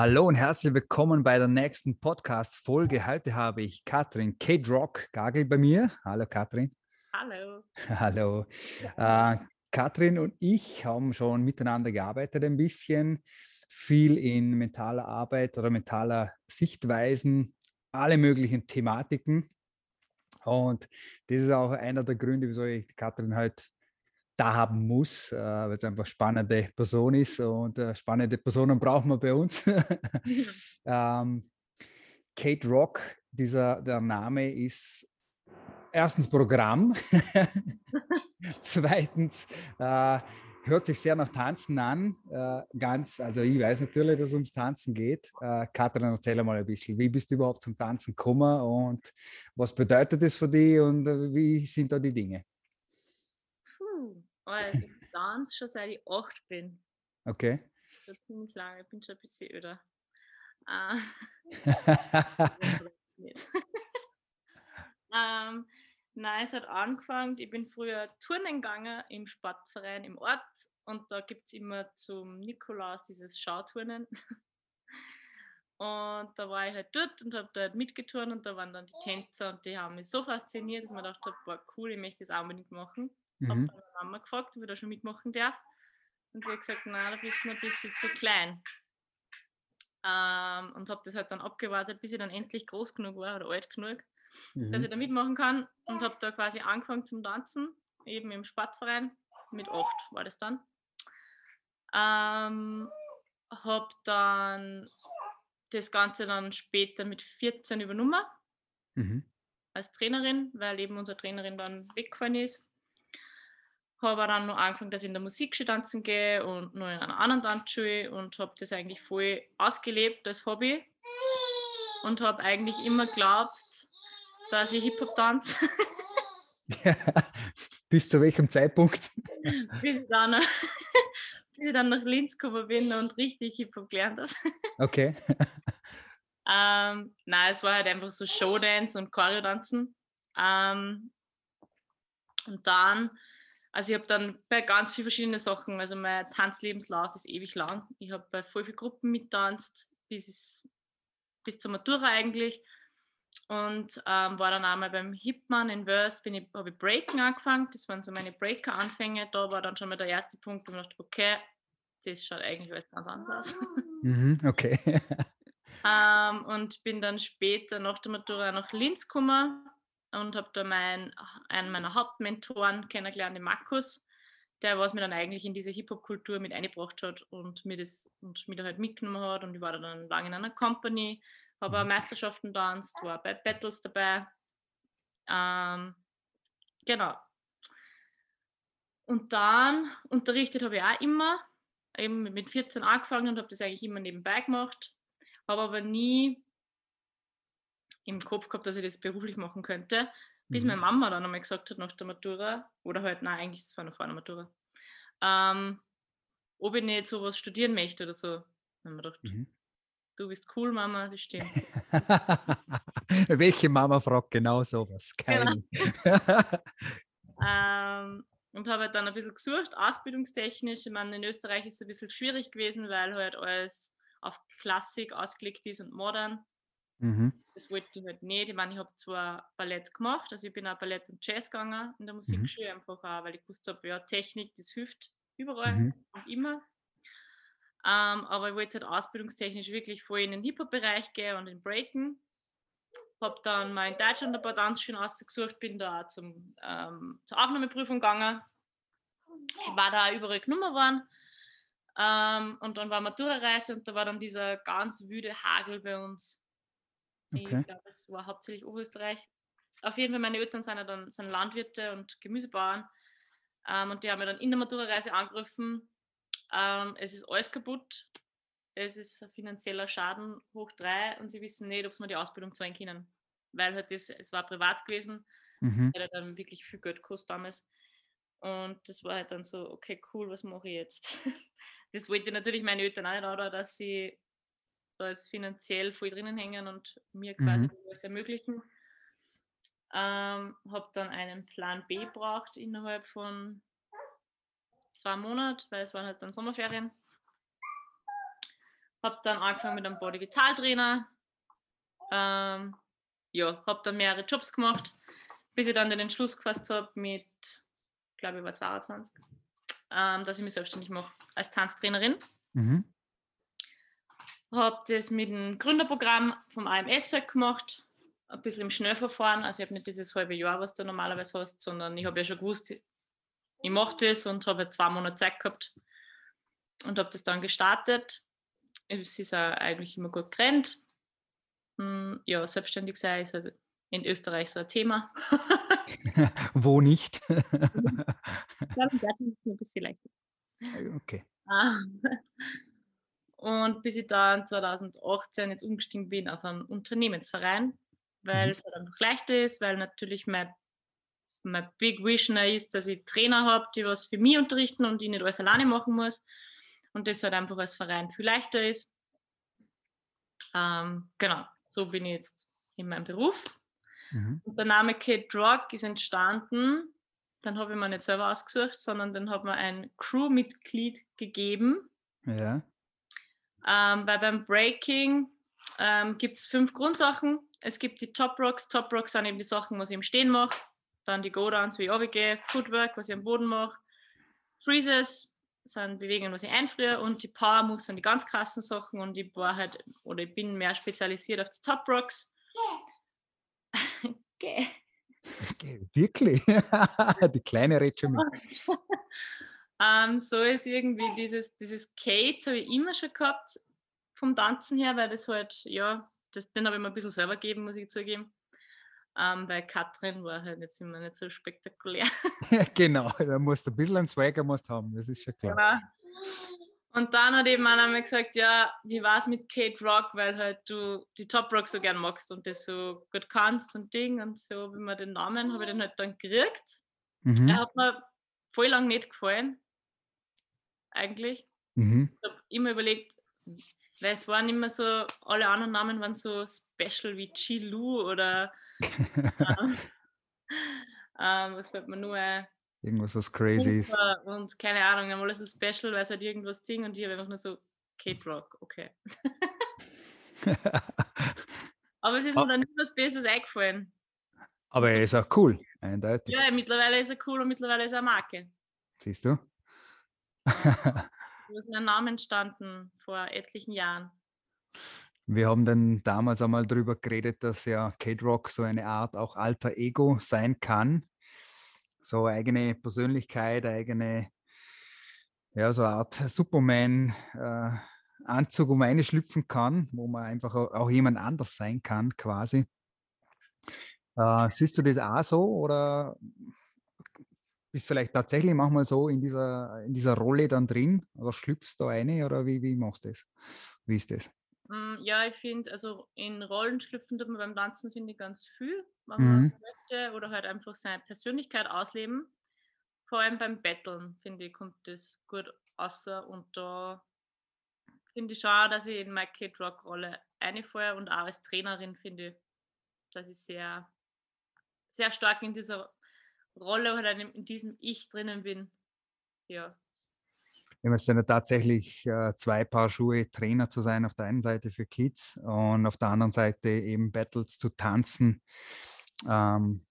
Hallo und herzlich willkommen bei der nächsten Podcast-Folge. Heute habe ich Katrin Kate Rock Gagel bei mir. Hallo Katrin. Hallo. Hallo. Äh, Katrin und ich haben schon miteinander gearbeitet ein bisschen, viel in mentaler Arbeit oder mentaler Sichtweisen, alle möglichen Thematiken. Und das ist auch einer der Gründe, wieso ich Katrin heute da haben muss, äh, weil es einfach spannende Person ist und äh, spannende Personen brauchen wir bei uns. ähm, Kate Rock, dieser der Name ist erstens Programm, zweitens äh, hört sich sehr nach Tanzen an. Äh, ganz, also ich weiß natürlich, dass es ums Tanzen geht. Äh, Katrin, erzähl mal ein bisschen, wie bist du überhaupt zum Tanzen gekommen und was bedeutet das für dich und äh, wie sind da die Dinge? Also ich tanze schon seit ich acht bin. Okay. Schon ziemlich lange, ich bin schon ein bisschen öder. Äh, ähm, nein, es hat angefangen, ich bin früher Turnen gegangen im Sportverein im Ort und da gibt es immer zum Nikolaus dieses Schauturnen. Und da war ich halt dort und habe dort mitgeturnt und da waren dann die Tänzer und die haben mich so fasziniert, dass man dachte, boah, cool, ich möchte das auch unbedingt machen. Mhm. Habe dann meine Mama gefragt, ob ich da schon mitmachen darf. Und sie hat gesagt, nein, da bist du noch ein bisschen zu klein. Ähm, und habe das halt dann abgewartet, bis ich dann endlich groß genug war oder alt genug, mhm. dass ich da mitmachen kann. Und habe da quasi angefangen zum Tanzen, eben im Sportverein. Mit acht war das dann. Ähm, habe dann das Ganze dann später mit 14 übernommen mhm. als Trainerin, weil eben unsere Trainerin dann weggefallen ist habe dann noch angefangen, dass ich in der Musikschule tanzen gehe und noch in einer anderen Tanzschule und habe das eigentlich voll ausgelebt als Hobby und habe eigentlich immer geglaubt, dass ich Hip-Hop tanze. Bis zu welchem Zeitpunkt? bis, ich dann, bis ich dann nach Linz gekommen bin und richtig Hip-Hop gelernt habe. Okay. ähm, nein, es war halt einfach so Showdance und Choreodanzen. Ähm, und dann also ich habe dann bei ganz vielen verschiedenen Sachen, also mein Tanzlebenslauf ist ewig lang. Ich habe bei voll vielen Gruppen mittanzt, bis, bis zur Matura eigentlich. Und ähm, war dann einmal beim Hipman in Verse, bin ich, habe ich Breaken angefangen. Das waren so meine Breaker-Anfänge. Da war dann schon mal der erste Punkt, wo ich dachte, okay, das schaut eigentlich alles ganz anders aus. Mhm, okay. ähm, und bin dann später nach der Matura nach Linz gekommen und habe da mein, einen meiner Hauptmentoren kennengelernt, den Markus, der was mir dann eigentlich in diese Hip-Hop-Kultur mit eingebracht hat und mir das und mir da halt mitgenommen hat und ich war dann lange in einer Company, habe mhm. Meisterschaften tanzt, war bei Battles dabei. Ähm, genau. Und dann unterrichtet habe ich auch immer, eben mit 14 angefangen und habe das eigentlich immer nebenbei gemacht, habe aber nie im Kopf gehabt, dass ich das beruflich machen könnte, bis mhm. meine Mama dann einmal gesagt hat nach der Matura, oder halt, nein, eigentlich, das war noch vor der Matura, ähm, ob ich nicht sowas studieren möchte oder so. Dann habe ich gedacht, mhm. du bist cool, Mama, das stimmt. Welche Mama fragt genau sowas? Keine. Genau. ähm, und habe halt dann ein bisschen gesucht, ausbildungstechnisch. Ich meine, in Österreich ist es ein bisschen schwierig gewesen, weil halt alles auf Klassik ausgelegt ist und modern. Mhm. Das wollte ich halt nicht. Ich meine, ich habe zwar Ballett gemacht, also ich bin auch Ballett und Jazz gegangen in der mhm. Musikschule, mhm. einfach auch, weil ich gewusst habe, ja, Technik, das hilft überall mhm. und immer. Ähm, aber ich wollte halt ausbildungstechnisch wirklich voll in den Hip-Hop-Bereich gehen und in Breaken. Habe dann mal in Deutschland ein paar Tanzschulen ausgesucht, bin da zum, ähm, zur Aufnahmeprüfung gegangen. War da überall genommen worden. Ähm, und dann war Matura-Reise und da war dann dieser ganz wüde Hagel bei uns Okay. Ich glaube, es war hauptsächlich Oberösterreich. Auf jeden Fall, meine Eltern sind ja dann sind Landwirte und Gemüsebauern. Ähm, und die haben mir dann in der Matura-Reise angerufen, ähm, es ist alles kaputt, es ist ein finanzieller Schaden hoch drei und sie wissen nicht, ob sie mir die Ausbildung zahlen können. Weil halt das, es war privat gewesen, mhm. hätte dann wirklich viel Geld gekostet damals. Und das war halt dann so, okay, cool, was mache ich jetzt? Das wollte natürlich meine Eltern auch nicht, oder, dass sie da ist finanziell voll drinnen hängen und mir quasi mhm. was ermöglichen. Ähm, habe dann einen Plan B braucht innerhalb von zwei Monaten, weil es waren halt dann Sommerferien. Habe dann angefangen mit einem Body Vital Trainer. Ähm, ja, habe dann mehrere Jobs gemacht, bis ich dann den Entschluss gefasst habe mit, glaube ich, war 22, ähm, dass ich mich selbstständig mache als Tanztrainerin. Mhm. Habe das mit dem Gründerprogramm vom AMS halt gemacht, ein bisschen im Schnellverfahren. Also ich habe nicht dieses halbe Jahr, was du normalerweise hast, sondern ich habe ja schon gewusst, ich mache das und habe zwei Monate Zeit gehabt und habe das dann gestartet. Es ist auch eigentlich immer gut gerannt. Hm, ja, selbstständig sein ist also in Österreich so ein Thema. Wo nicht? ich Garten ist ein bisschen leichter. Okay. Und bis ich dann 2018 jetzt umgestiegen bin auf einen Unternehmensverein, weil mhm. es halt einfach leichter ist, weil natürlich mein, mein Big Vision ist, dass ich Trainer habe, die was für mich unterrichten und ich nicht alles alleine machen muss. Und das halt einfach als Verein viel leichter ist. Ähm, genau, so bin ich jetzt in meinem Beruf. Mhm. Und der Name Kate Rock ist entstanden, dann habe ich mir nicht selber ausgesucht, sondern dann hat mir ein Crewmitglied gegeben. Ja. Ähm, weil beim Breaking ähm, gibt es fünf Grundsachen. Es gibt die Top Rocks. Top Rocks sind eben die Sachen, was ich im Stehen mache. Dann die Go-Downs, wie ich runtergehe. Footwork, was ich am Boden mache. Freezes sind Bewegungen, was ich einfriere. Und die Power Moves sind die ganz krassen Sachen. Und ich war halt, oder ich bin mehr spezialisiert auf die Top Rocks. Okay. okay. Wirklich? die kleine redet schon mit. ähm, so ist irgendwie dieses, dieses Kate habe ich immer schon gehabt vom Tanzen her, weil das halt, ja, das, den habe ich mir ein bisschen selber gegeben, muss ich zugeben. Ähm, bei Katrin war halt jetzt immer nicht so spektakulär. genau, da musst du ein bisschen einen Swagger musst haben, das ist schon klar. Genau. Und dann hat eben einer mir gesagt, ja, wie war es mit Kate Rock, weil halt du die Top Rock so gern magst und das so gut kannst und Ding und so, wie man den Namen, habe ich den halt dann gekriegt. Mhm. Er hat mir voll lang nicht gefallen, eigentlich. Mhm. Ich habe immer überlegt, weil es waren immer so, alle anderen Namen waren so special wie Chilu oder ähm, ähm, was fällt mir nur ein? Irgendwas, was crazy ist. Und keine Ahnung, einmal so special, weil es halt irgendwas Ding und ich habe einfach nur so Kate Rock, okay. Aber es ist mir dann nicht was Besseres eingefallen. Aber er ist auch cool, eindeutig. Ja, mittlerweile ist er cool und mittlerweile ist er eine Marke. Siehst du? Da ist ein Name entstanden vor etlichen Jahren. Wir haben dann damals einmal darüber geredet, dass ja Kate Rock so eine Art auch alter Ego sein kann so eigene Persönlichkeit, eigene, ja, so eine Art Superman-Anzug, äh, wo man reinschlüpfen kann, wo man einfach auch jemand anders sein kann, quasi. Äh, siehst du das auch so oder bist vielleicht tatsächlich manchmal so in dieser, in dieser Rolle dann drin oder schlüpfst du eine oder wie, wie machst du das? Wie ist das? Mm, ja, ich finde, also in Rollen schlüpfen tut man beim Tanzen, finde ich, ganz viel, wenn man mhm. möchte oder halt einfach seine Persönlichkeit ausleben. Vor allem beim Battlen, finde ich, kommt das gut außer und da finde ich schon, dass ich in meine Kid Rock Rolle einfalle und auch als Trainerin finde ich, dass ich sehr, sehr stark in dieser Rolle oder in diesem Ich drinnen bin. Ja, wir haben ja tatsächlich äh, zwei Paar Schuhe, Trainer zu sein, auf der einen Seite für Kids und auf der anderen Seite eben Battles zu tanzen. Ähm,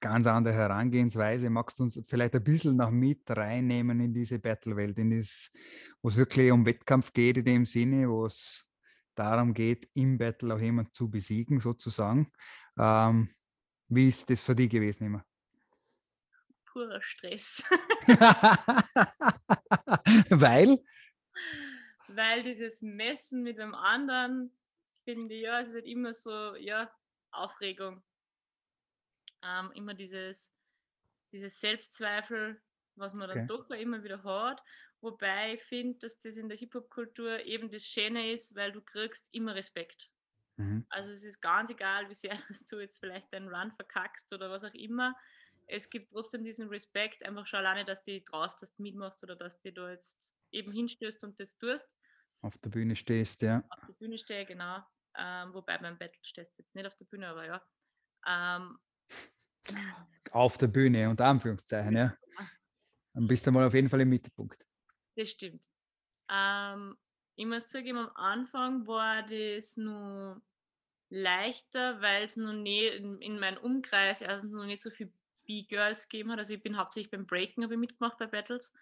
ganz andere Herangehensweise. Magst du uns vielleicht ein bisschen noch mit reinnehmen in diese Battle-Welt, wo es wirklich um Wettkampf geht in dem Sinne, wo es darum geht, im Battle auch jemand zu besiegen, sozusagen. Ähm, wie ist das für dich gewesen immer? Purer Stress. Weil? Weil dieses Messen mit dem anderen, finde ich, ja, es ist halt immer so, ja, Aufregung. Ähm, immer dieses, dieses Selbstzweifel, was man dann okay. doch immer wieder hat. Wobei ich finde, dass das in der Hip-Hop-Kultur eben das Schöne ist, weil du kriegst immer Respekt. Mhm. Also es ist ganz egal, wie sehr dass du jetzt vielleicht deinen Run verkackst oder was auch immer es gibt trotzdem diesen Respekt, einfach schon alleine, dass du traust, dass du mitmachst oder dass du da jetzt eben hinstößt und das tust. Auf der Bühne stehst, ja. Auf der Bühne stehe, genau. Ähm, wobei beim Battle stehst du jetzt nicht auf der Bühne, aber ja. Ähm, auf der Bühne, unter Anführungszeichen, ja. Dann bist du mal auf jeden Fall im Mittelpunkt. Das stimmt. Ähm, ich muss zugeben, am Anfang war das nur leichter, weil es noch nicht in, in meinem Umkreis erstens noch nicht so viel B-Girls gegeben hat. Also ich bin hauptsächlich beim Breaken habe ich mitgemacht bei Battles.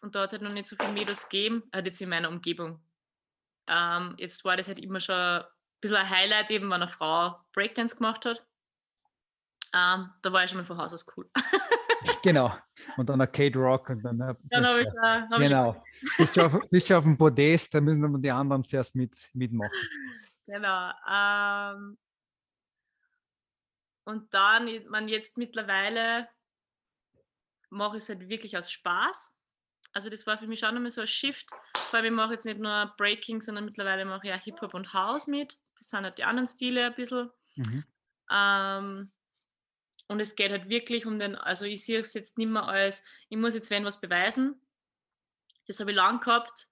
Und da hat es halt noch nicht so viele Mädels gegeben, halt jetzt in meiner Umgebung. Ähm, jetzt war das halt immer schon ein bisschen ein Highlight, eben wenn eine Frau Breakdance gemacht hat. Ähm, da war ich schon mal von Haus aus cool. genau. Und dann Kate Rock und dann. Dann habe ich, äh, hab genau. Bist, du auf, bist du auf dem Podest, da müssen dann die anderen zuerst mit, mitmachen. Genau. Ähm, und dann, man jetzt mittlerweile mache ich es halt wirklich aus Spaß. Also das war für mich schon einmal so ein Shift. Vor allem ich mache jetzt nicht nur Breaking, sondern mittlerweile mache ich auch Hip-Hop und House mit. Das sind halt die anderen Stile ein bisschen. Mhm. Ähm, und es geht halt wirklich um den, also ich sehe es jetzt nicht mehr als, ich muss jetzt wenn was beweisen. Das habe ich lang gehabt,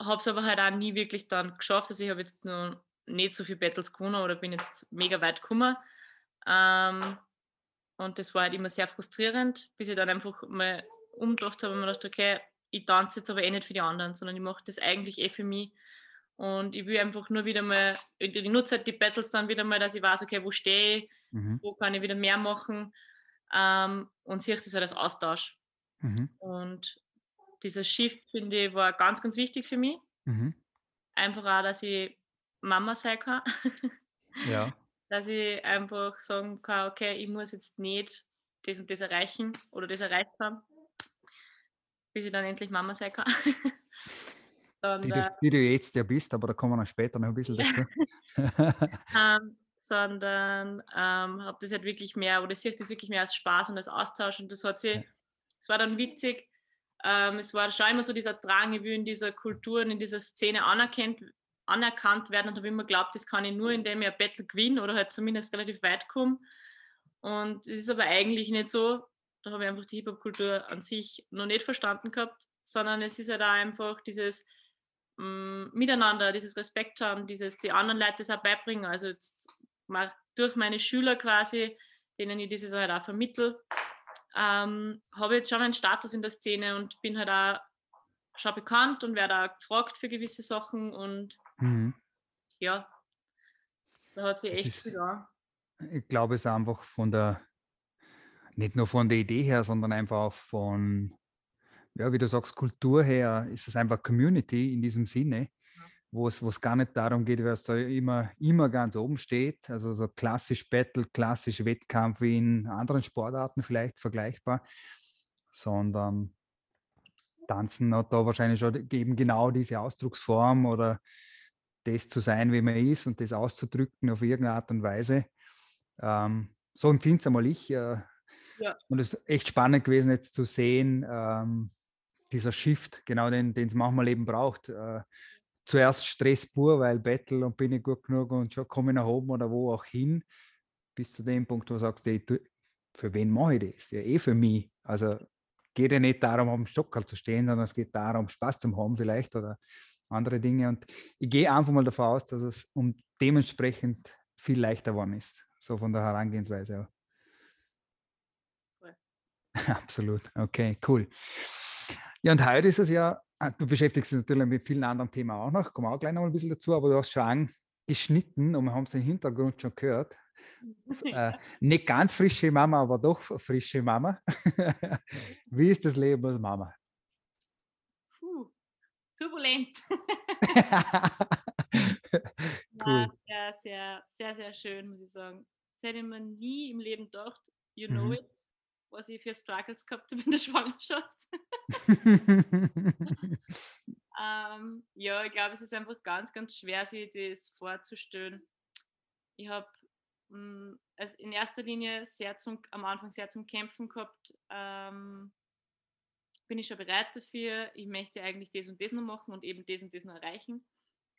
habe es aber halt auch nie wirklich dann geschafft. Also ich habe jetzt nur nicht so viele Battles gewonnen oder bin jetzt mega weit gekommen. Ähm, und das war halt immer sehr frustrierend, bis ich dann einfach mal umgedacht habe und mir gedacht, okay, ich tanze jetzt aber eh nicht für die anderen, sondern ich mache das eigentlich eh für mich. Und ich will einfach nur wieder mal, ich nutze halt die Battles dann wieder mal, dass ich weiß, okay, wo stehe ich, mhm. wo kann ich wieder mehr machen ähm, und sehe das halt als Austausch. Mhm. Und dieser Shift, finde ich, war ganz, ganz wichtig für mich. Mhm. Einfach auch, dass ich Mama sein kann. ja. Dass ich einfach sagen kann, okay, ich muss jetzt nicht das und das erreichen oder das erreicht haben, bis ich dann endlich Mama sein kann. Sondern, die, die, du jetzt ja bist, aber da kommen wir später noch ein bisschen dazu. ähm, sondern ähm, habe das halt wirklich mehr, oder sehe das wirklich mehr als Spaß und als Austausch und das hat sie, es war dann witzig, ähm, es war schon immer so dieser Drang, ich will in dieser Kultur und in dieser Szene anerkannt, anerkannt werden und habe immer geglaubt, das kann ich nur, indem ich ein Battle gewinne oder halt zumindest relativ weit komme. Und es ist aber eigentlich nicht so. Da habe ich einfach die Hip-Hop-Kultur an sich noch nicht verstanden gehabt, sondern es ist halt auch einfach dieses mh, mm, Miteinander, dieses Respekt haben, dieses die anderen Leute das auch beibringen. Also jetzt mal durch meine Schüler quasi, denen ich dieses halt auch vermittle, ähm, habe jetzt schon einen Status in der Szene und bin halt auch schon bekannt und werde auch gefragt für gewisse Sachen und mhm. ja, da hat sie echt viel an. Ich glaube, es ist einfach von der, nicht nur von der Idee her, sondern einfach auch von, ja, wie du sagst, Kultur her, ist es einfach Community in diesem Sinne, wo es, wo es gar nicht darum geht, wer da immer, immer ganz oben steht. Also so klassisch Battle, klassisch Wettkampf wie in anderen Sportarten vielleicht vergleichbar, sondern Tanzen hat da wahrscheinlich schon eben genau diese Ausdrucksform oder das zu sein, wie man ist und das auszudrücken auf irgendeine Art und Weise. Ähm, so empfinde es einmal ich. Äh, ja. Und es ist echt spannend gewesen, jetzt zu sehen, ähm, dieser Shift, genau den es manchmal eben braucht. Äh, zuerst Stress pur, weil Battle und bin ich gut genug und schon komme ich nach oben oder wo auch hin, bis zu dem Punkt, wo du sagst, ey, für wen mache ich das? Ja, eh für mich. Also geht ja nicht darum, am Stockerl zu stehen, sondern es geht darum, Spaß zu haben vielleicht oder andere Dinge. Und ich gehe einfach mal davon aus, dass es um dementsprechend viel leichter geworden ist, so von der Herangehensweise. Cool. Absolut. Okay, cool. Ja, und heute ist es ja Ah, du beschäftigst dich natürlich mit vielen anderen Themen auch noch, kommen auch gleich noch ein bisschen dazu, aber du hast schon angeschnitten und wir haben es im Hintergrund schon gehört. äh, nicht ganz frische Mama, aber doch frische Mama. Wie ist das Leben als Mama? Turbulent. cool. Ja, sehr, sehr, sehr schön, muss ich sagen. Das hätte man nie im Leben gedacht. You know mhm. it was ich für Struggles gehabt habe in der Schwangerschaft. ähm, ja, ich glaube, es ist einfach ganz, ganz schwer, sich das vorzustellen. Ich habe hm, also in erster Linie sehr zum, am Anfang sehr zum Kämpfen gehabt. Ähm, bin ich schon bereit dafür? Ich möchte eigentlich das und das noch machen und eben das und das noch erreichen.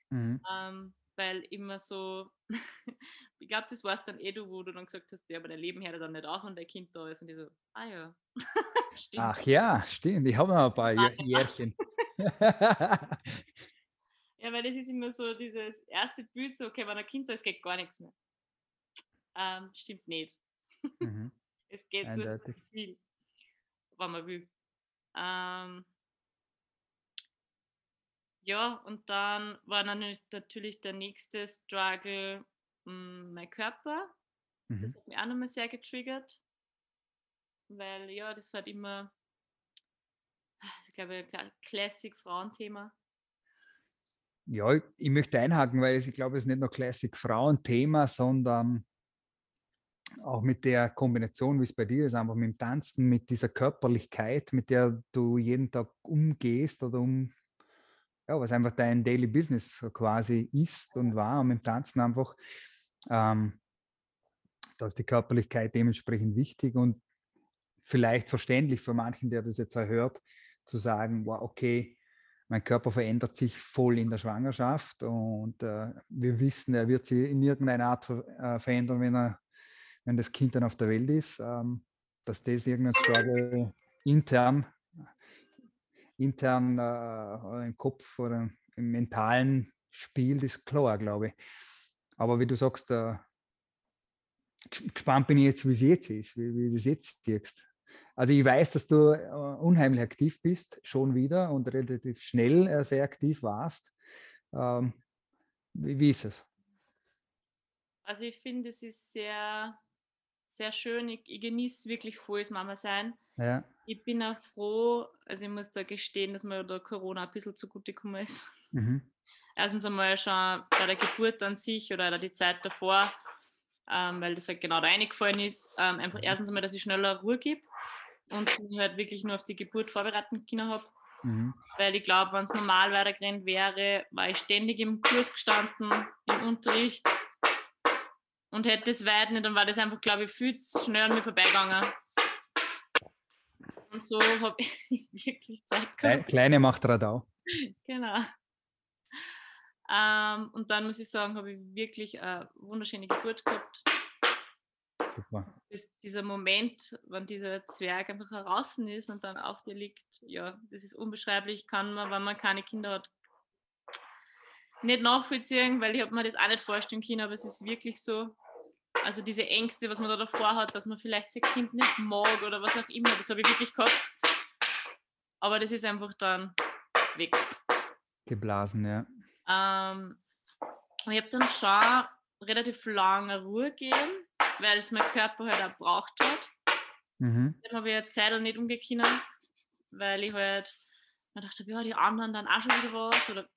Mhm. Ähm, weil immer so, ich glaube, das war es dann eh du, wo du dann gesagt hast, ja, aber dein Leben hört dann nicht auf und dein Kind da ist und ich so, ah ja, stimmt. Ach ja, stimmt, ich habe noch ein paar ah, Jährchen. ja, weil das ist immer so dieses erste Bild, so, okay, wenn ein Kind da ist, geht gar nichts mehr. Ähm, stimmt nicht. Mhm. es geht durch viel, wenn man will. Ähm, ja, und dann war dann natürlich der nächste Struggle mh, hm, mein Körper. Mhm. Das hat mich auch nochmal sehr getriggert, weil ja, das war halt immer, ich glaube, ein Classic-Frauenthema. Ja, ich möchte einhaken, weil ich glaube, es ist nicht nur Classic-Frauenthema, sondern auch mit der Kombination, wie es bei dir ist, einfach mit dem Tanzen, mit dieser Körperlichkeit, mit der du jeden Tag umgehst oder um, ja, was einfach dein Daily Business quasi ist und war und mit dem Tanzen einfach, ähm, da ist die Körperlichkeit dementsprechend wichtig und vielleicht verständlich für manchen, der das jetzt erhört, zu sagen, wow, okay, mein Körper verändert sich voll in der Schwangerschaft und äh, wir wissen, er wird sich in irgendeiner Art äh, verändern, wenn er wenn das Kind dann auf der Welt ist, ähm, dass das irgendein Struggle intern, intern äh, im Kopf oder im mentalen spielt, ist klar, glaube ich. Aber wie du sagst, äh, gespannt bin ich jetzt, wie es jetzt ist, wie, wie du es jetzt siehst. Also ich weiß, dass du äh, unheimlich aktiv bist, schon wieder und relativ schnell äh, sehr aktiv warst. Ähm, wie, wie ist es? Also ich finde, es ist sehr sehr schön. Ich, ich genieße wirklich volles Mama sein. Ja. Ich bin auch froh, also ich muss da gestehen, dass mir da Corona ein bisschen zugute gekommen ist. Mhm. Erstens einmal schon bei der Geburt an sich oder die Zeit davor, ähm, weil das halt genau da reingefallen ist. Ähm, einfach mhm. erstens einmal, dass ich schneller Ruhe gebe und ich halt wirklich nur auf die Geburt vorbereiten können habe. Mhm. Weil ich glaube, wenn es normal weitergerannt wäre, war ich ständig im Kurs gestanden, im Unterricht und hätte es weit nicht, dann war das einfach, glaube ich, viel zu schnell an mir vorbeigegangen. Und so habe ich wirklich Zeit gehabt. Kleine macht Radau. Genau. Ähm, und dann muss ich sagen, habe ich wirklich eine wunderschöne Geburt gehabt. Super. Das, dieser Moment, wenn dieser Zwerg einfach heraus ist und dann auf dir liegt, ja, das ist unbeschreiblich, kann man, wenn man keine Kinder hat, nicht nachvollziehen, weil ich habe mir das auch nicht vorstellen können, aber es ist wirklich so, also diese Ängste, was man da davor hat, dass man vielleicht sein Kind nicht mag oder was auch immer, das habe ich wirklich gehabt. Aber das ist einfach dann weg. Geblasen, ja. Ähm, ich habe dann schon relativ lange Ruhe gegeben, weil es mein Körper halt auch braucht hat. Mhm. Dann habe ich eine Zeit nicht umgekehrt, weil ich halt mir dachte, ja, die anderen dann auch schon wieder was oder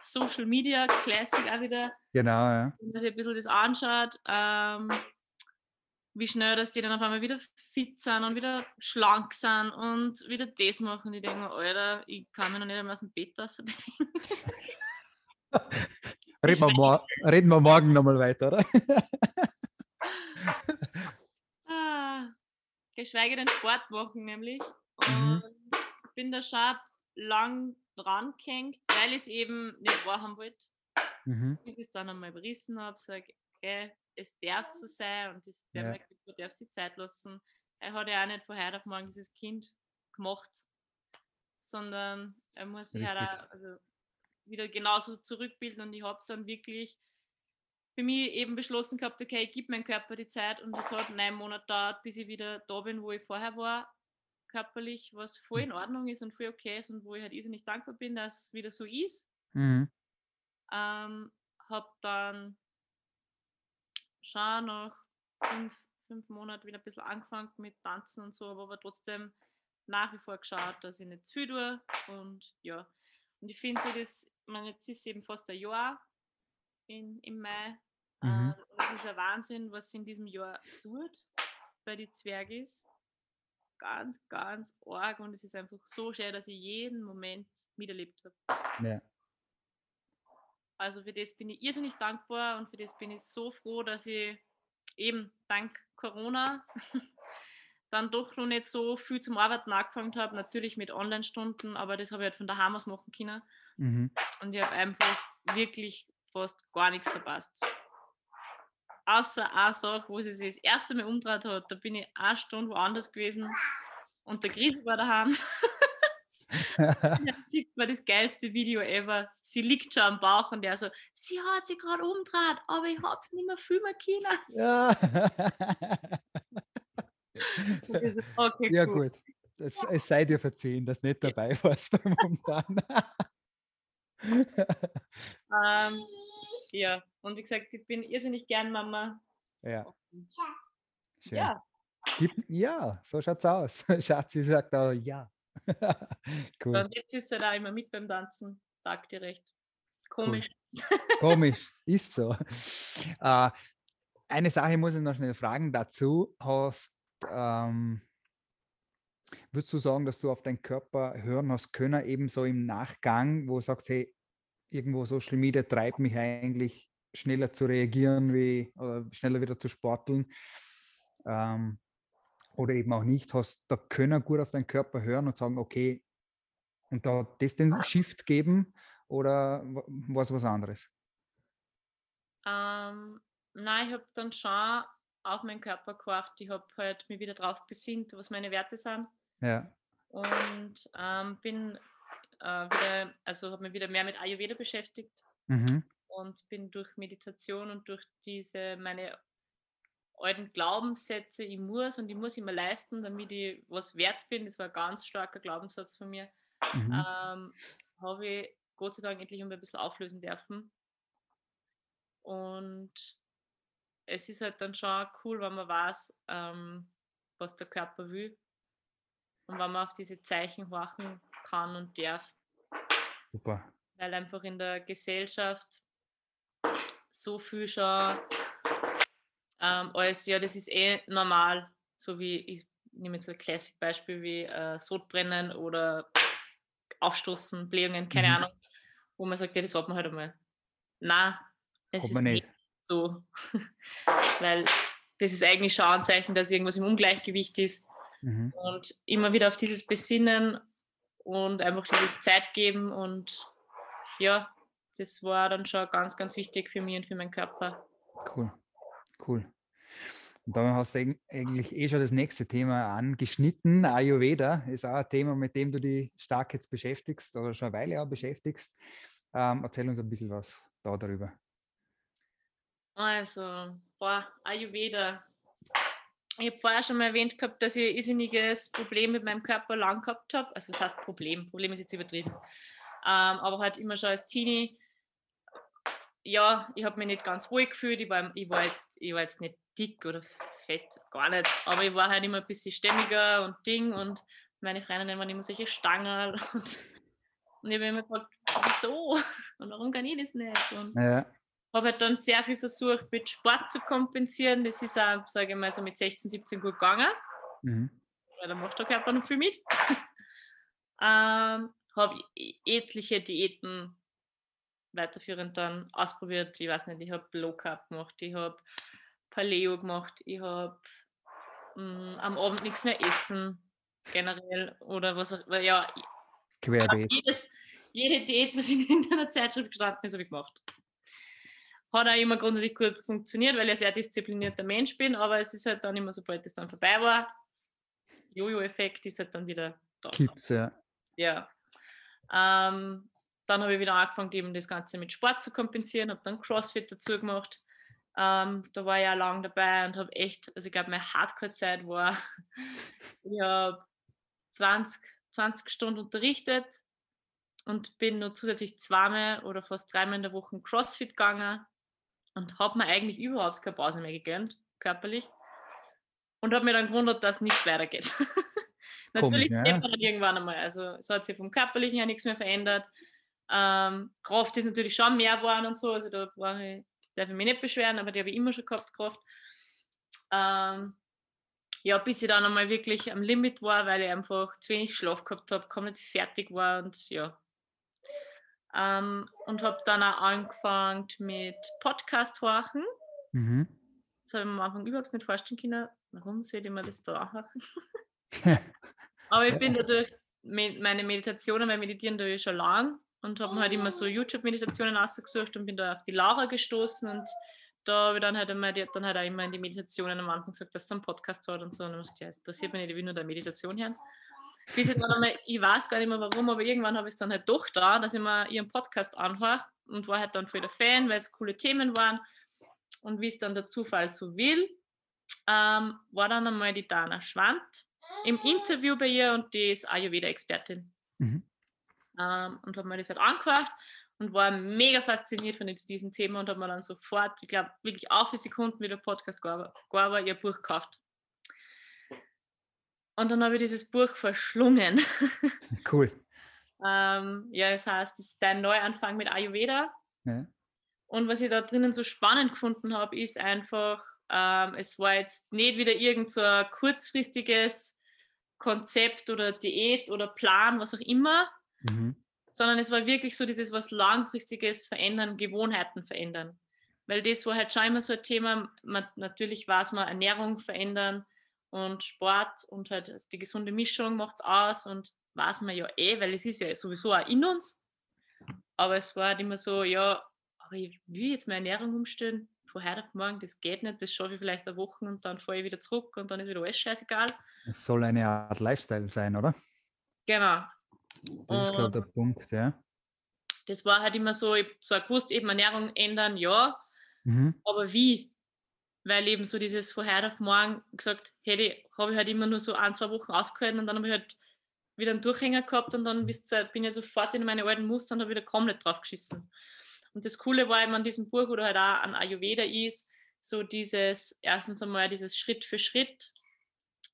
Social Media Classic auch wieder. Genau, ja. Wenn man sich ein bisschen das anschaut, ähm, wie schnell, dass die dann auf einmal wieder fit sind und wieder schlank sind und wieder das machen. Die denken, Alter, ich kann mich noch nicht einmal aus dem Bett bewegen. reden, wir reden wir morgen nochmal weiter, oder? ah, geschweige denn Sport machen, nämlich. Mhm. Und mhm. ich bin da schon lang dran gehängt, weil ich es eben nicht wahrhaben wollte. Mhm. Bis ich es dann einmal berissen habe, sage, okay, es darf so sein und das, der ja. darf sich Zeit lassen. Er hat ja auch nicht von heute auf morgen dieses Kind gemacht, sondern er muss sich halt auch, also wieder genauso zurückbilden und ich habe dann wirklich für mich eben beschlossen gehabt, okay, ich gebe meinem Körper die Zeit und es hat neun Monate dauert, bis ich wieder da bin, wo ich vorher war körperlich, was voll in Ordnung ist und voll okay ist und wo ich halt irrsinnig dankbar bin, dass es wieder so ist. Mhm. Ähm, habe dann schon nach fünf, fünf Monaten wieder ein bisschen angefangen mit Tanzen und so, aber trotzdem nach wie vor geschaut, dass ich nicht zu viel tue und ja. Und ich finde so, dass, man jetzt ist eben fast ein Jahr in, im Mai. Mhm. Äh, das ist ein Wahnsinn, was in diesem Jahr tut bei den Zwergis ganz, ganz arg und es ist einfach so schön, dass ich jeden Moment miterlebt habe. Ja. Also für das bin ich irrsinnig dankbar und für das bin ich so froh, dass ich eben dank Corona dann doch noch nicht so viel zum Arbeiten angefangen habe. Natürlich mit Online-Stunden, aber das habe ich halt von daheim aus machen können. Mhm. Und ich habe einfach wirklich fast gar nichts verpasst außer eine Sache, wo sie sich das erste Mal umgedreht hat. Da bin ich eine Stunde woanders gewesen und der Chris war daheim. schickt mir das geilste Video ever. Sie liegt schon am Bauch und der so, sie hat sich gerade umgedreht, aber ich hab's nicht mehr filmen können. Ja, okay, ja gut. Das, es sei dir verziehen, dass nicht dabei warst beim Umdrehen. Ähm, ja, und wie gesagt, ich bin irrsinnig gern Mama. Ja. Schön. Ja. ja, so schaut's aus. Schatzi sagt auch ja. cool. Und jetzt ist er da immer mit beim Tanzen. Sagt dir recht. Komisch. Cool. Komisch, ist so. Äh, eine Sache muss ich noch schnell fragen dazu. Hast, ähm, würdest du sagen, dass du auf deinen Körper hören hast können, ebenso im Nachgang, wo du sagst, hey, irgendwo Social Media treibt mich eigentlich schneller zu reagieren, wie schneller wieder zu sporteln? Ähm, oder eben auch nicht, hast da können gut auf deinen Körper hören und sagen, okay, und da das den Shift geben oder was was anderes? Ähm, nein, ich habe dann schon auf meinen Körper gehorcht. Ich habe halt mich wieder drauf besinnt, was meine Werte sind. Ja. Und ähm, bin äh, wieder, also habe mich wieder mehr mit Ayurveda beschäftigt mhm. und bin durch Meditation und durch diese meine alten Glaubenssätze, ich muss und ich muss immer leisten, damit ich was wert bin. Das war ein ganz starker Glaubenssatz von mir. Mhm. Ähm, habe ich Gott sei Dank endlich ein bisschen auflösen dürfen. Und es ist halt dann schon cool, wenn man weiß, ähm, was der Körper will und wenn man auf diese Zeichen horchen kann und darf. Super. Weil einfach in der Gesellschaft so viel schon ähm, als, ja, das ist eh normal, so wie, ich nehme jetzt ein Classic-Beispiel wie äh, Sodbrennen oder Aufstoßen, Blähungen, keine mhm. Ahnung, wo man sagt, ja, das hat man halt einmal. Nein, es hat ist nicht so. Weil das ist eigentlich schon ein Zeichen, dass irgendwas im Ungleichgewicht ist. Mhm. Und immer wieder auf dieses Besinnen und einfach dieses Zeit geben und ja, das war dann schon ganz, ganz wichtig für mich und für meinen Körper. Cool. Cool. Und damit hast du eigentlich eh schon das nächste Thema angeschnitten. Ayurveda ist auch ein Thema, mit dem du dich stark jetzt beschäftigst oder schon eine Weile auch beschäftigst. Ähm, erzähl uns ein bisschen was da darüber. Also, boah, Ayurveda. Ich habe vorher schon mal erwähnt gehabt, dass ich ein irrsinniges Problem mit meinem Körper lang gehabt habe. Also, was heißt Problem? Problem ist jetzt übertrieben. Ähm, aber halt immer schon als Teenie ja, ich habe mich nicht ganz wohl gefühlt. Ich war, ich, war jetzt, ich war jetzt nicht dick oder fett, gar nicht. Aber ich war halt immer ein bisschen stämmiger und Ding und meine Freundinnen waren immer solche Stangen und, und ich habe immer gefragt, wieso und warum kann ich das nicht? Und ja. Habe halt dann sehr viel versucht, mit Sport zu kompensieren. Das ist auch, sage ich mal, so mit 16, 17 gut gegangen. Mhm. Weil da macht der Körper noch viel mit. ähm, habe etliche Diäten weiterführend dann ausprobiert. Ich weiß nicht, ich habe Low Carb gemacht, ich habe Paleo gemacht, ich habe hm, am Abend nichts mehr essen, generell. Oder was, weil ja, Querbeet. Jedes, jede Diät, was in einer Zeitschrift gestanden ist, habe ich gemacht. Hat auch immer grundsätzlich gut funktioniert, weil ich ein sehr disziplinierter Mensch bin, aber es ist halt dann immer, sobald es dann vorbei war, Jojo-Effekt ist halt dann wieder da. Gibt's, ja. Ja. Ähm, dann habe ich wieder angefangen, eben das Ganze mit Sport zu kompensieren, habe dann CrossFit dazu gemacht. Ähm, da war ich auch lang dabei und habe echt, also ich glaube, meine Hardcore-Zeit war, ich habe 20, 20 Stunden unterrichtet und bin nur zusätzlich zweimal oder fast dreimal in der Woche CrossFit gegangen und habe mir eigentlich überhaupt keine Pause mehr gegönnt, körperlich. Und habe mir dann gewundert, dass nichts weitergeht. Natürlich Komisch, ja. dann irgendwann einmal. Also es hat sich vom Körperlichen ja nichts mehr verändert. Ähm, Kraft ist natürlich schon mehr geworden und so, also da brauche ich, darf ich mich nicht beschweren, aber die habe ich immer schon gehabt, Kraft. Ähm, ja, bis ich dann einmal wirklich am Limit war, weil ich einfach zu wenig Schlaf gehabt habe, nicht fertig war und ja. Ähm, und habe dann auch angefangen mit Podcast horchen. Mhm. Das habe ich mir am Anfang überhaupt nicht vorstellen können. Warum soll ich mir das da? Aber ich bin dadurch, meine Meditationen, weil meditieren tue ich schon lang und habe halt immer so YouTube-Meditationen ausgesucht und bin da auf die Laura gestoßen und da habe ich dann halt immer, die hat dann halt auch immer in die Meditationen am Anfang gesagt, dass sie einen Podcast hat und so. Und dann dachte ich, ja, das sieht man nicht, ich will nur der Meditation hören. Bis ich dann einmal, ich weiß gar nicht mehr warum, aber irgendwann habe ich es dann halt doch da, dass ich mir ihren Podcast anhöre und war halt dann voll der Fan, weil es coole Themen waren. Und wie es dann der Zufall so will, ähm, war dann einmal die Dana Schwand im Interview bei ihr und die ist Ayurveda-Expertin. Mhm ähm, und habe mir das halt angehört und war mega fasziniert von diesem Thema und habe mir dann sofort, ich glaube, wirklich auch für Sekunden wie der Podcast war, ihr Buch gekauft. Und dann habe ich dieses Buch verschlungen. Cool. ähm, ja, es heißt, es ist dein Neuanfang mit Ayurveda. Ja. Und was ich da drinnen so spannend gefunden habe, ist einfach, ähm, es war jetzt nicht wieder irgend so ein kurzfristiges Konzept oder Diät oder Plan, was auch immer, mhm. sondern es war wirklich so dieses was langfristiges Verändern, Gewohnheiten verändern. Weil das war halt schon immer so ein Thema, man, natürlich war es mal Ernährung verändern und Sport und halt also die gesunde Mischung macht es aus und weiß man ja eh, weil es ist ja sowieso auch in uns. Aber es war halt immer so, ja, aber ich will jetzt meine Ernährung umstellen von heute auf morgen, das geht nicht, das schaffe ich vielleicht eine Woche und dann fahre ich wieder zurück und dann ist wieder alles scheißegal. Es soll eine Art Lifestyle sein, oder? Genau. Das ist gerade der Punkt, ja. Das war halt immer so, ich habe zwar gewusst, eben Ernährung ändern, ja, mhm. aber wie? Weil eben so dieses von heute auf morgen gesagt, hätte habe ich halt immer nur so ein, zwei Wochen ausgehalten und dann habe ich halt wieder einen Durchhänger gehabt und dann bin ich sofort in meine alten Muster und habe wieder komplett drauf geschissen. Und das Coole war eben an diesem Buch oder halt auch an Ayurveda ist, so dieses, erstens einmal dieses Schritt für Schritt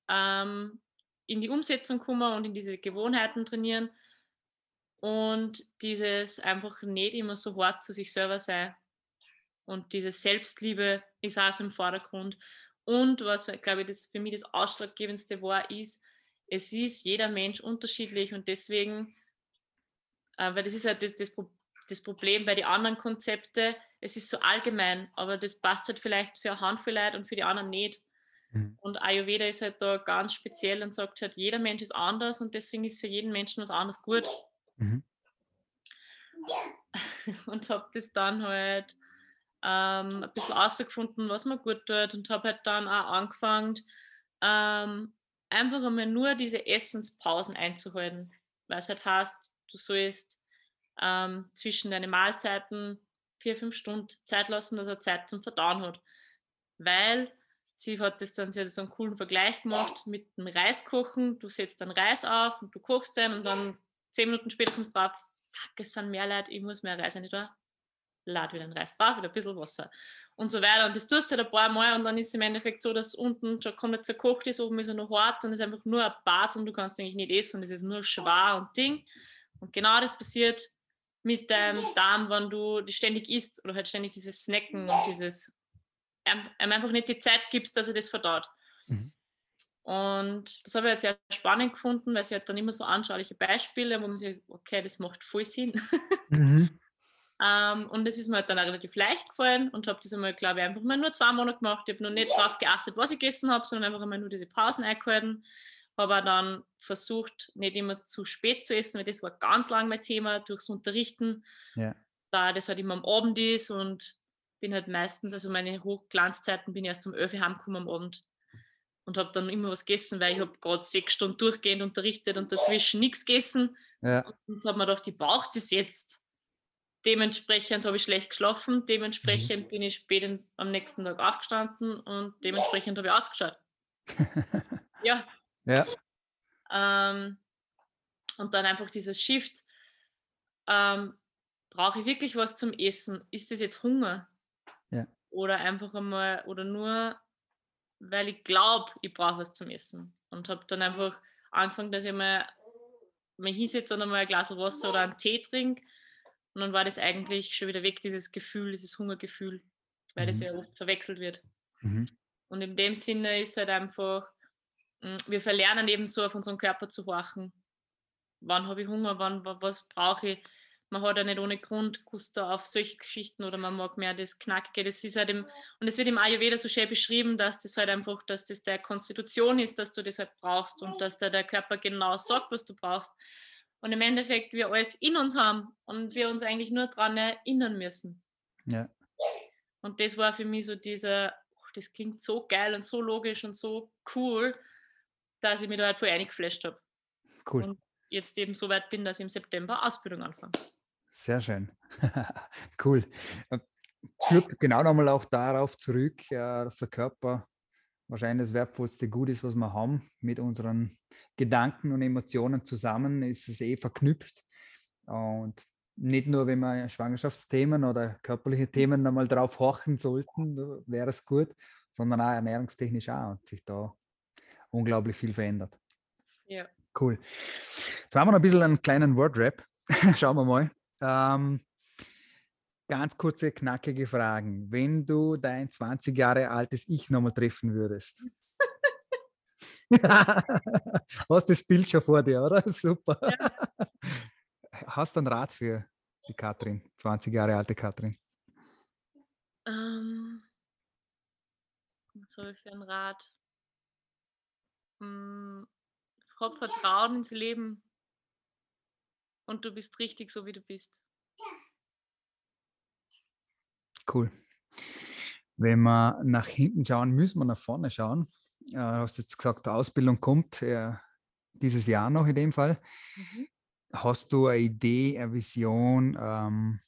ähm, in die Umsetzung kommen und in diese Gewohnheiten trainieren und dieses einfach nicht immer so hart zu sich selber sein. Und diese Selbstliebe ist auch so im Vordergrund. Und was, glaube ich, das für mich das Ausschlaggebendste war, ist, es ist jeder Mensch unterschiedlich und deswegen, äh, weil das ist halt das, das, das Problem bei den anderen Konzepten, es ist so allgemein, aber das passt halt vielleicht für eine Handvoll Leute und für die anderen nicht. Mhm. Und Ayurveda ist halt da ganz speziell und sagt halt, jeder Mensch ist anders und deswegen ist für jeden Menschen was anderes gut. Mhm. Und habe das dann halt ähm, ein bisschen rausgefunden, was mir gut tut und habe halt dann auch angefangen, ähm, einfach einmal nur diese Essenspausen einzuhalten, weil es halt heißt, du sollst ähm, zwischen deinen Mahlzeiten vier, fünf Stunden Zeit lassen, dass er Zeit zum Verdauen hat. Weil sie hat das dann, sie hat so einen coolen Vergleich gemacht mit dem Reiskochen. Du setzt dann Reis auf und du kochst den und dann zehn Minuten später kommst du drauf, fuck, es sind mehr Leute, ich muss mehr Reis nicht da. Lad wieder den Reis drauf, wieder ein bisschen Wasser und so weiter. Und das tust du halt ein paar Mal und dann ist es im Endeffekt so, dass unten schon komplett zerkocht ist, oben ist er noch hart und es ist einfach nur ein Bad und du kannst eigentlich nicht essen und es ist nur schwer und Ding. Und genau das passiert mit deinem Darm, wenn du ständig isst oder halt ständig dieses Snacken und dieses einem einfach nicht die Zeit gibst, dass er das verdaut. Mhm. Und das habe ich jetzt sehr spannend gefunden, weil sie hat dann immer so anschauliche Beispiele, wo man sich, okay, das macht voll Sinn. Mhm. Ähm, und das ist mir halt dann auch relativ leicht gefallen und habe das einmal, glaube ich, einfach mal nur zwei Monate gemacht. Ich habe noch nicht darauf geachtet, was ich gegessen habe, sondern einfach einmal nur diese Pausen eingehalten habe dann versucht, nicht immer zu spät zu essen, weil das war ganz lang mein Thema durchs Unterrichten. Ja. Da das halt immer am Abend ist und bin halt meistens, also meine Hochglanzzeiten bin erst um 11 Uhr heimgekommen am Abend und habe dann immer was gegessen, weil ich habe gerade sechs Stunden durchgehend unterrichtet und dazwischen nichts gegessen. Ja. Und so habe mir gedacht, ich brauche das jetzt. Dementsprechend habe ich schlecht geschlafen, dementsprechend mhm. bin ich spät am nächsten Tag aufgestanden und dementsprechend habe ich ausgeschaut. ja, ja. Ähm, und dann einfach dieses Shift. Ähm, brauche ich wirklich was zum Essen? Ist das jetzt Hunger? Ja. Oder einfach einmal, oder nur, weil ich glaube, ich brauche was zum Essen. Und habe dann einfach angefangen, dass ich mal, mal hinsetze und einmal ein Glas Wasser oder einen Tee trinke. Und dann war das eigentlich schon wieder weg, dieses Gefühl, dieses Hungergefühl, weil mhm. das ja oft verwechselt wird. Mhm. Und in dem Sinne ist halt einfach, hm, wir verlernen eben so auf unseren Körper zu horchen. Wann habe ich Hunger, wann, was brauche ich? Man hat ja nicht ohne Grund Guster auf solche Geschichten oder man mag mehr das Knackige. Das ist halt im, und es wird im Ayurveda so schön beschrieben, dass das halt einfach, dass das der Konstitution ist, dass du das halt brauchst und dass da der Körper genau sagt, was du brauchst. Und im Endeffekt wir alles in uns haben und wir uns eigentlich nur daran erinnern müssen. Ja. Und das war für mich so dieser, oh, das klingt so geil und so logisch und so cool dass ich mich da halt voll eingeflasht habe. Cool. Und jetzt eben so weit bin, dass ich im September Ausbildung anfange. Sehr schön. cool. Äh, führt genau nochmal auch darauf zurück, äh, dass der Körper wahrscheinlich das wertvollste Gut ist, was wir haben. Mit unseren Gedanken und Emotionen zusammen ist es eh verknüpft. Und nicht nur, wenn wir Schwangerschaftsthemen oder körperliche Themen nochmal drauf horchen sollten, wäre es gut, sondern auch ernährungstechnisch auch und sich da unglaublich viel verändert. Ja. Cool. Jetzt haben wir noch ein bisschen einen kleinen Word-Rap. Schauen wir mal. Ähm, ganz kurze, knackige Fragen. Wenn du dein 20 Jahre altes Ich nochmal treffen würdest. Hast das Bild schon vor dir, oder? Super. Ja. Hast du einen Rat für die Katrin, 20 Jahre alte Katrin? Ähm, was habe ich für einen Rat? Hm, hab Vertrauen ins Leben und du bist richtig so, wie du bist. Cool. Wenn wir nach hinten schauen, müssen wir nach vorne schauen. Du hast jetzt gesagt, Ausbildung kommt äh, dieses Jahr noch in dem Fall. Mhm. Hast du eine Idee, eine Vision, ähm,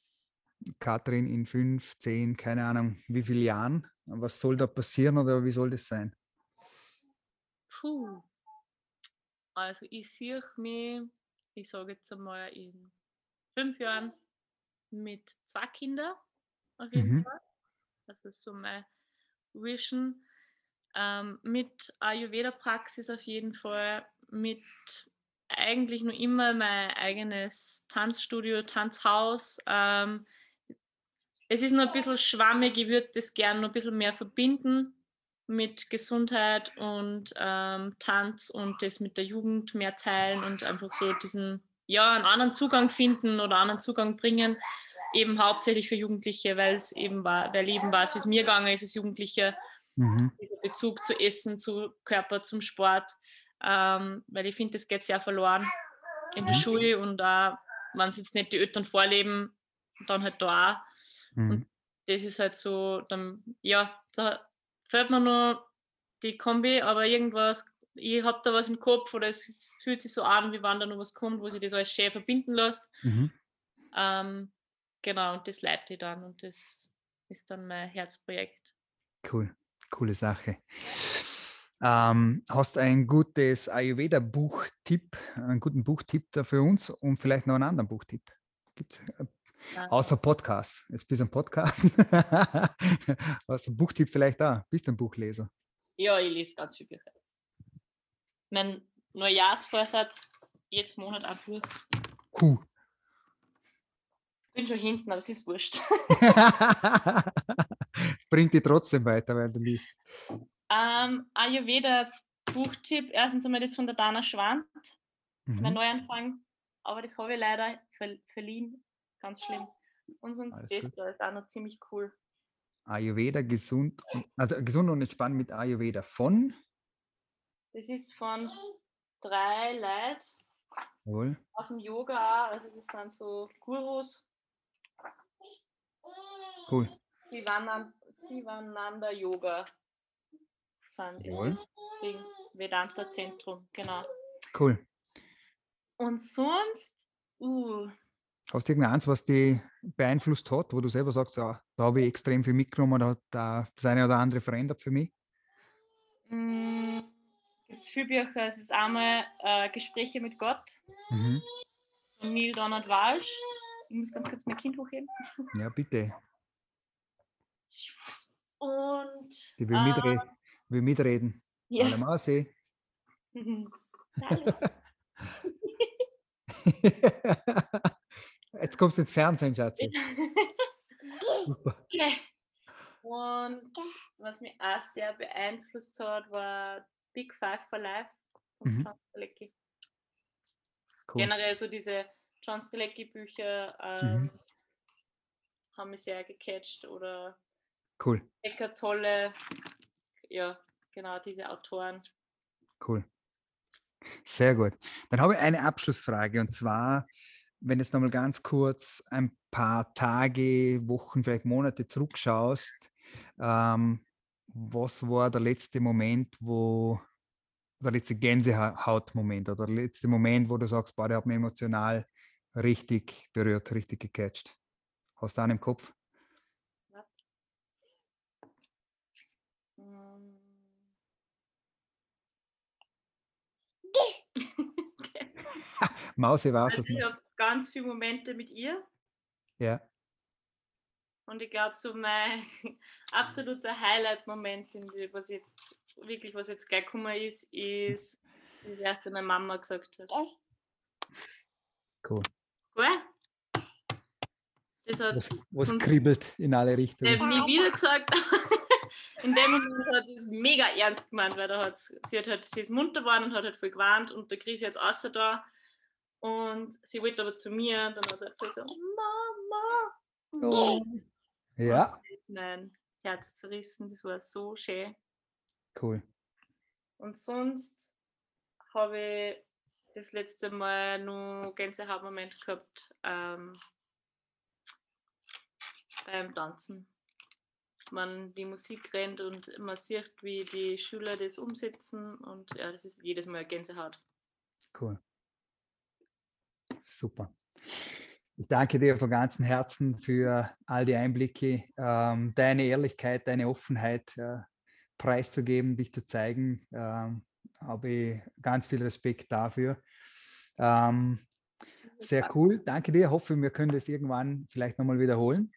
Katrin, in fünf, zehn, keine Ahnung, wie viele Jahren? Was soll da passieren oder wie soll das sein? Puh. Also ich sehe mich, ich sage jetzt einmal in fünf Jahren mit zwei Kindern auf jeden mhm. Fall. Das ist so mein Vision. Ähm, mit Ayurveda-Praxis auf jeden Fall, mit eigentlich nur immer mein eigenes Tanzstudio, Tanzhaus. Ähm, es ist noch ein bisschen schwammig, ich würde das gerne noch ein bisschen mehr verbinden mit Gesundheit und ähm, Tanz und das mit der Jugend mehr teilen und einfach so diesen, ja, einen anderen Zugang finden oder einen anderen Zugang bringen, eben hauptsächlich für Jugendliche, weil es eben war, weil eben war es, wie es mir gegangen ist als Jugendliche, mhm. dieser Bezug zu Essen, zu Körper, zum Sport, ähm, weil ich finde, das geht sehr verloren in der mhm. Schule und auch, wenn es jetzt nicht die Eltern vorleben, dann halt da auch. Mhm. Und das ist halt so, dann, ja, da fällt mir nur die Kombi, aber irgendwas, ich habe da was im Kopf oder es fühlt sich so an, wie wann da noch was kommt, wo sich das alles schön verbinden lässt. Mhm. Ähm, genau, und das leite ich dann und das ist dann mein Herzprojekt. Cool, coole Sache. Ähm, hast ein gutes Ayurveda-Buchtipp, einen guten Buchtipp da für uns und vielleicht noch einen anderen Buchtipp? Gibt es äh, Außer Podcast. Jetzt bist du ein Podcast. Hast du ein Buchtipp vielleicht da? Bist du ein Buchleser? Ja, ich lese ganz viele Bücher. Mein Neujahrsvorsatz, jetzt Monat ein Buch. Huh. Bin schon hinten, aber es ist wurscht. Bringt die trotzdem weiter, weil du liest. Ähm, Ayurveda Buchtipp, erstens einmal das von der Dana Schwand, mhm. mein Neuanfang, aber das habe ich leider verliehen ganz schlimm. Und sonst Alles das gut. da ist auch noch ziemlich cool. Ayurveda gesund, also gesund und entspannt mit Ayurveda von? Das ist von drei Leuten aus dem Yoga. Also das sind so Gurus. Cool. Sivananda Yoga sind Jawohl. ist Ding, Vedanta Zentrum, genau. Cool. Und sonst, uh, Hast du irgendeins, was dich beeinflusst hat, wo du selber sagst, ja, da habe ich extrem viel mitgenommen, da hat das eine oder andere verändert für mich? Mm, Gibt es viele Bücher. Es ist einmal äh, Gespräche mit Gott mhm. von Neil Donald Walsh. Ich muss ganz kurz mein Kind hochheben. Ja, bitte. Und. Die will, äh, mitreden. will mitreden. Ja. Alle Maße. Jetzt kommst du ins Fernsehen, Schatzi. Okay. Und was mich auch sehr beeinflusst hat, war Big Five for Life von mhm. Generell so diese John Strelecki Bücher ähm, mhm. haben mich sehr gecatcht oder cool. Eckart Tolle, ja, genau, diese Autoren. Cool. Sehr gut. Dann habe ich eine Abschlussfrage und zwar, wenn du jetzt nochmal ganz kurz ein paar Tage, Wochen, vielleicht Monate zurückschaust, ähm, was war der letzte Moment, wo der letzte Gänsehautmoment oder der letzte Moment, wo du sagst, boah, der hat mich emotional richtig berührt, richtig gecatcht? Hast du einen im Kopf? Mausi war es. Also ich habe ganz viele Momente mit ihr. Ja. Und ich glaube, so mein absoluter Highlight-Moment, was jetzt wirklich, was jetzt gleich gekommen ist, ist, wie das erste meine Mama gesagt hat. Cool. Cool? Das hat was, was kribbelt in alle Richtungen. Ich habe nie wieder gesagt. in dem Moment hat es mega ernst gemeint, weil da hat sie, hat halt, sie ist munter geworden und hat halt voll gewarnt und der Chris jetzt außer da. Und sie wollte aber zu mir, dann hat sie halt so, Mama. Oh. Ja. Nein, Herz zerrissen, das war so schön. Cool. Und sonst habe ich das letzte Mal nur Gänsehautmoment gehabt ähm, beim Tanzen. Man die Musik rennt und man sieht, wie die Schüler das umsetzen und ja, das ist jedes Mal Gänsehaut. Cool. Super. Ich danke dir von ganzem Herzen für all die Einblicke, ähm, deine Ehrlichkeit, deine Offenheit äh, preiszugeben, dich zu zeigen. Ähm, habe ich ganz viel Respekt dafür. Ähm, sehr cool. Danke dir. Hoffe, wir können das irgendwann vielleicht nochmal wiederholen.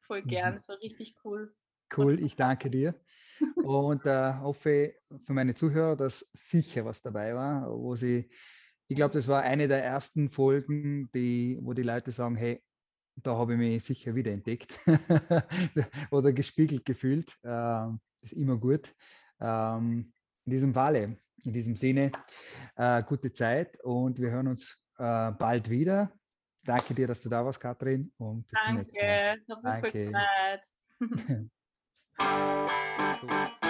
Voll gern. Das war richtig cool. Cool. Ich danke dir. Und äh, hoffe für meine Zuhörer, dass sicher was dabei war, wo sie ich glaube, das war eine der ersten Folgen, die, wo die Leute sagen, hey, da habe ich mich sicher wieder entdeckt oder gespiegelt gefühlt. Ähm, ist immer gut. Ähm, in diesem Falle, in diesem Sinne, äh, gute Zeit und wir hören uns äh, bald wieder. Danke dir, dass du da warst, Katrin. Und bis Danke, zum nächsten Mal. Danke.